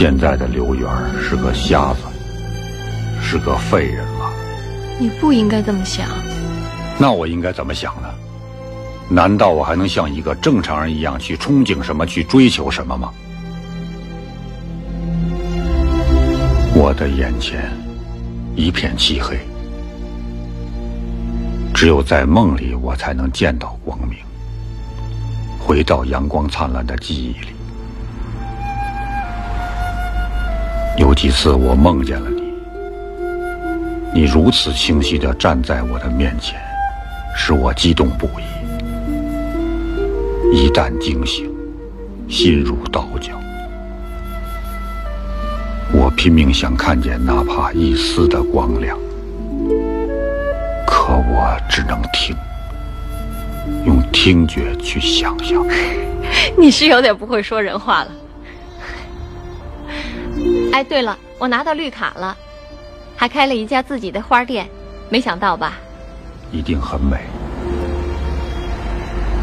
现在的刘源是个瞎子，是个废人了。你不应该这么想。那我应该怎么想呢？难道我还能像一个正常人一样去憧憬什么，去追求什么吗？我的眼前一片漆黑，只有在梦里，我才能见到光明，回到阳光灿烂的记忆里。有几次我梦见了你，你如此清晰地站在我的面前，使我激动不已。一旦惊醒，心如刀绞。我拼命想看见哪怕一丝的光亮，可我只能听，用听觉去想象。你是有点不会说人话了。哎，对了，我拿到绿卡了，还开了一家自己的花店，没想到吧？一定很美。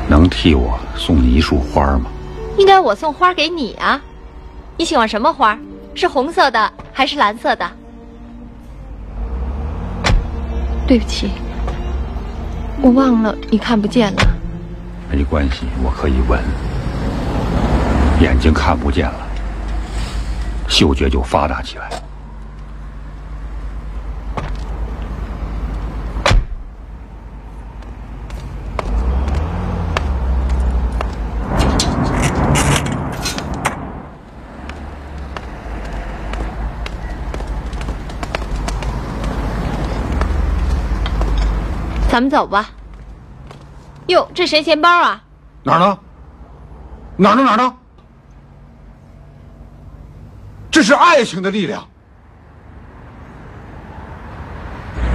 能替我送你一束花吗？应该我送花给你啊。你喜欢什么花？是红色的还是蓝色的？对不起，我忘了你看不见了。没关系，我可以闻。眼睛看不见了。嗅觉就发达起来。咱们走吧。哟，这谁钱包啊？哪儿呢？哪儿呢？哪儿呢？这是爱情的力量。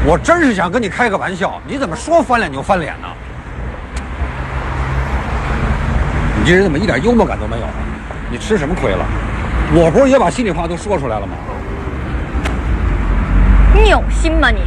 我真是想跟你开个玩笑，你怎么说翻脸就翻脸呢？你这人怎么一点幽默感都没有？你吃什么亏了？我不是也把心里话都说出来了吗？你有心吗你？